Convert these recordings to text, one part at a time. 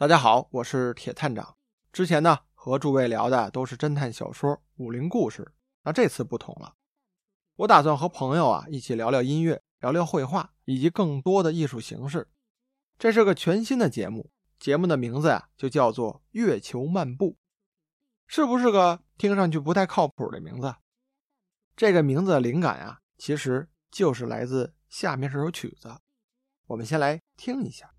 大家好，我是铁探长。之前呢和诸位聊的都是侦探小说、武林故事，那这次不同了，我打算和朋友啊一起聊聊音乐、聊聊绘画以及更多的艺术形式。这是个全新的节目，节目的名字呀就叫做《月球漫步》，是不是个听上去不太靠谱的名字？这个名字的灵感啊，其实就是来自下面这首曲子，我们先来听一下。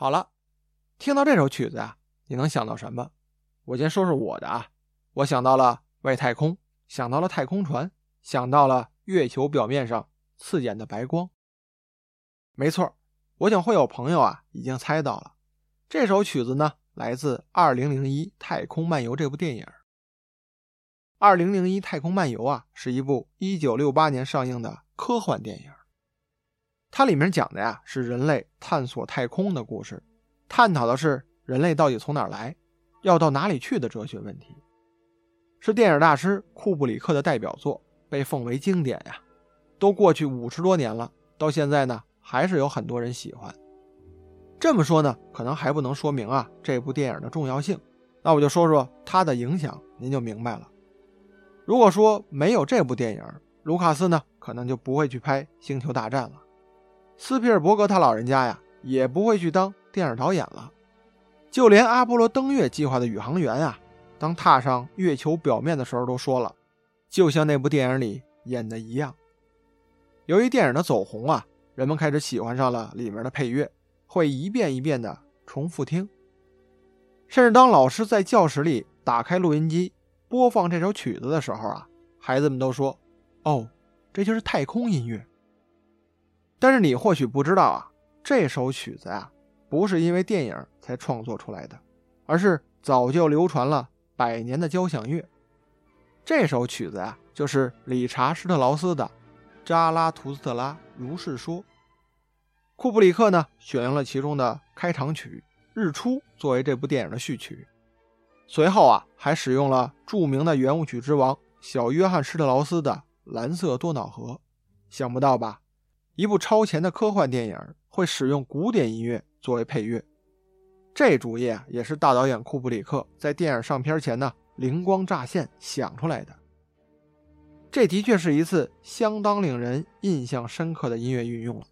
好了，听到这首曲子啊，你能想到什么？我先说说我的啊，我想到了外太空，想到了太空船，想到了月球表面上刺眼的白光。没错，我想会有朋友啊已经猜到了，这首曲子呢来自《二零零一太空漫游》这部电影。《二零零一太空漫游》啊是一部一九六八年上映的科幻电影。它里面讲的呀是人类探索太空的故事，探讨的是人类到底从哪儿来，要到哪里去的哲学问题，是电影大师库布里克的代表作，被奉为经典呀。都过去五十多年了，到现在呢还是有很多人喜欢。这么说呢，可能还不能说明啊这部电影的重要性。那我就说说它的影响，您就明白了。如果说没有这部电影，卢卡斯呢可能就不会去拍《星球大战》了。斯皮尔伯格他老人家呀，也不会去当电影导演了。就连阿波罗登月计划的宇航员啊，当踏上月球表面的时候，都说了，就像那部电影里演的一样。由于电影的走红啊，人们开始喜欢上了里面的配乐，会一遍一遍的重复听。甚至当老师在教室里打开录音机播放这首曲子的时候啊，孩子们都说：“哦，这就是太空音乐。”但是你或许不知道啊，这首曲子啊，不是因为电影才创作出来的，而是早就流传了百年的交响乐。这首曲子啊，就是理查施特劳斯的《扎拉图斯特拉如是说》。库布里克呢，选用了其中的开场曲《日出》作为这部电影的序曲，随后啊，还使用了著名的圆舞曲之王小约翰施特劳斯的《蓝色多瑙河》。想不到吧？一部超前的科幻电影会使用古典音乐作为配乐，这主意啊也是大导演库布里克在电影上片前呢灵光乍现想出来的。这的确是一次相当令人印象深刻的音乐运用了。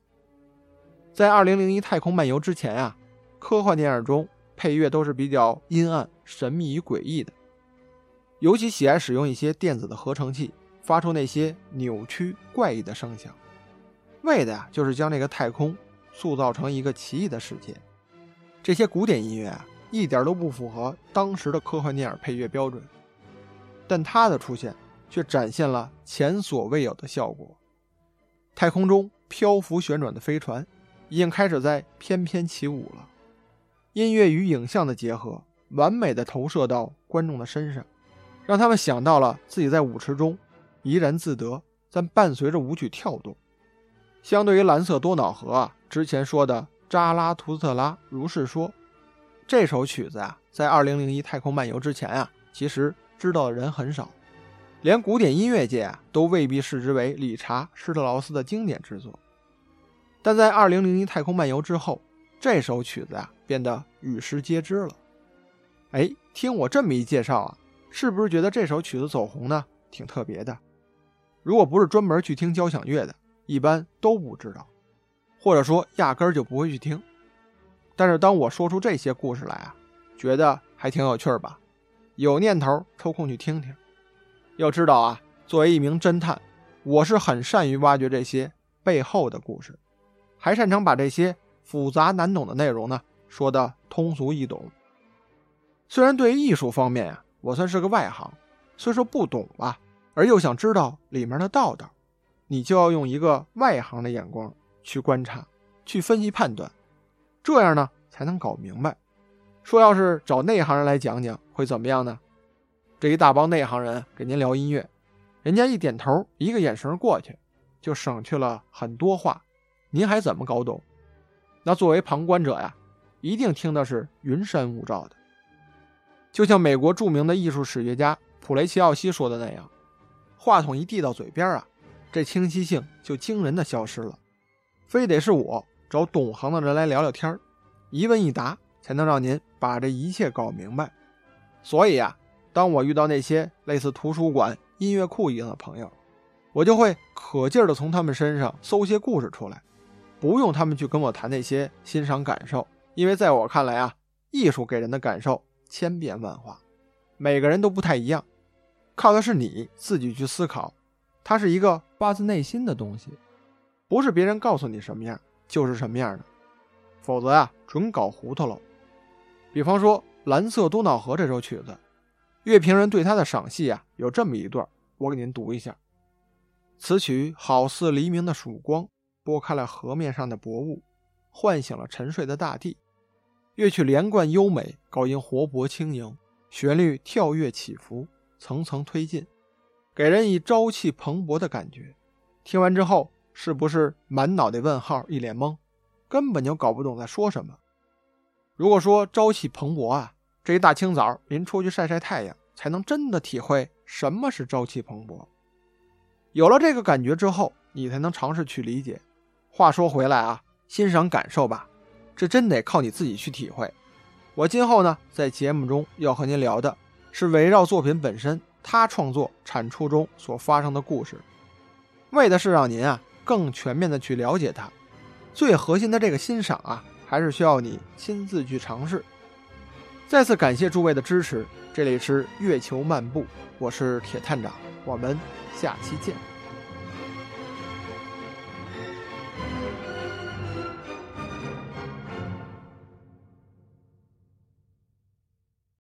在《二零零一太空漫游》之前啊，科幻电影中配乐都是比较阴暗、神秘与诡异的，尤其喜爱使用一些电子的合成器，发出那些扭曲怪异的声响。为的呀，就是将这个太空塑造成一个奇异的世界。这些古典音乐啊，一点都不符合当时的科幻电影配乐标准，但它的出现却展现了前所未有的效果。太空中漂浮旋转的飞船已经开始在翩翩起舞了，音乐与影像的结合，完美的投射到观众的身上，让他们想到了自己在舞池中怡然自得，但伴随着舞曲跳动。相对于蓝色多瑙河啊，之前说的扎拉图斯特拉如是说。这首曲子啊，在二零零一太空漫游之前啊，其实知道的人很少，连古典音乐界啊都未必视之为理查施特劳斯的经典之作。但在二零零一太空漫游之后，这首曲子啊变得与世皆知了。哎，听我这么一介绍啊，是不是觉得这首曲子走红呢？挺特别的。如果不是专门去听交响乐的，一般都不知道，或者说压根儿就不会去听。但是当我说出这些故事来啊，觉得还挺有趣儿吧？有念头抽空去听听。要知道啊，作为一名侦探，我是很善于挖掘这些背后的故事，还擅长把这些复杂难懂的内容呢说的通俗易懂。虽然对于艺术方面呀，我算是个外行，虽说不懂吧，而又想知道里面的道道，你就要用一个外行的眼光去观察、去分析判断。这样呢，才能搞明白。说要是找内行人来讲讲，会怎么样呢？这一大帮内行人给您聊音乐，人家一点头，一个眼神过去，就省去了很多话，您还怎么搞懂？那作为旁观者呀，一定听的是云山雾罩的。就像美国著名的艺术史学家普雷奇奥西说的那样，话筒一递到嘴边啊，这清晰性就惊人的消失了，非得是我。找懂行的人来聊聊天儿，一问一答才能让您把这一切搞明白。所以啊，当我遇到那些类似图书馆、音乐库一样的朋友，我就会可劲儿的从他们身上搜些故事出来，不用他们去跟我谈那些欣赏感受，因为在我看来啊，艺术给人的感受千变万化，每个人都不太一样，靠的是你自己去思考。它是一个发自内心的东西，不是别人告诉你什么样。就是什么样的，否则呀，准搞糊涂了。比方说《蓝色多瑙河》这首曲子，乐评人对他的赏析啊，有这么一段，我给您读一下：此曲好似黎明的曙光，拨开了河面上的薄雾，唤醒了沉睡的大地。乐曲连贯优美，高音活泼轻盈，旋律跳跃起伏，层层推进，给人以朝气蓬勃的感觉。听完之后。是不是满脑袋问号，一脸懵，根本就搞不懂在说什么？如果说朝气蓬勃啊，这一大清早您出去晒晒太阳，才能真的体会什么是朝气蓬勃。有了这个感觉之后，你才能尝试去理解。话说回来啊，欣赏感受吧，这真得靠你自己去体会。我今后呢，在节目中要和您聊的是围绕作品本身，他创作产出中所发生的故事，为的是让您啊。更全面的去了解他，最核心的这个欣赏啊，还是需要你亲自去尝试。再次感谢诸位的支持，这里是月球漫步，我是铁探长，我们下期见。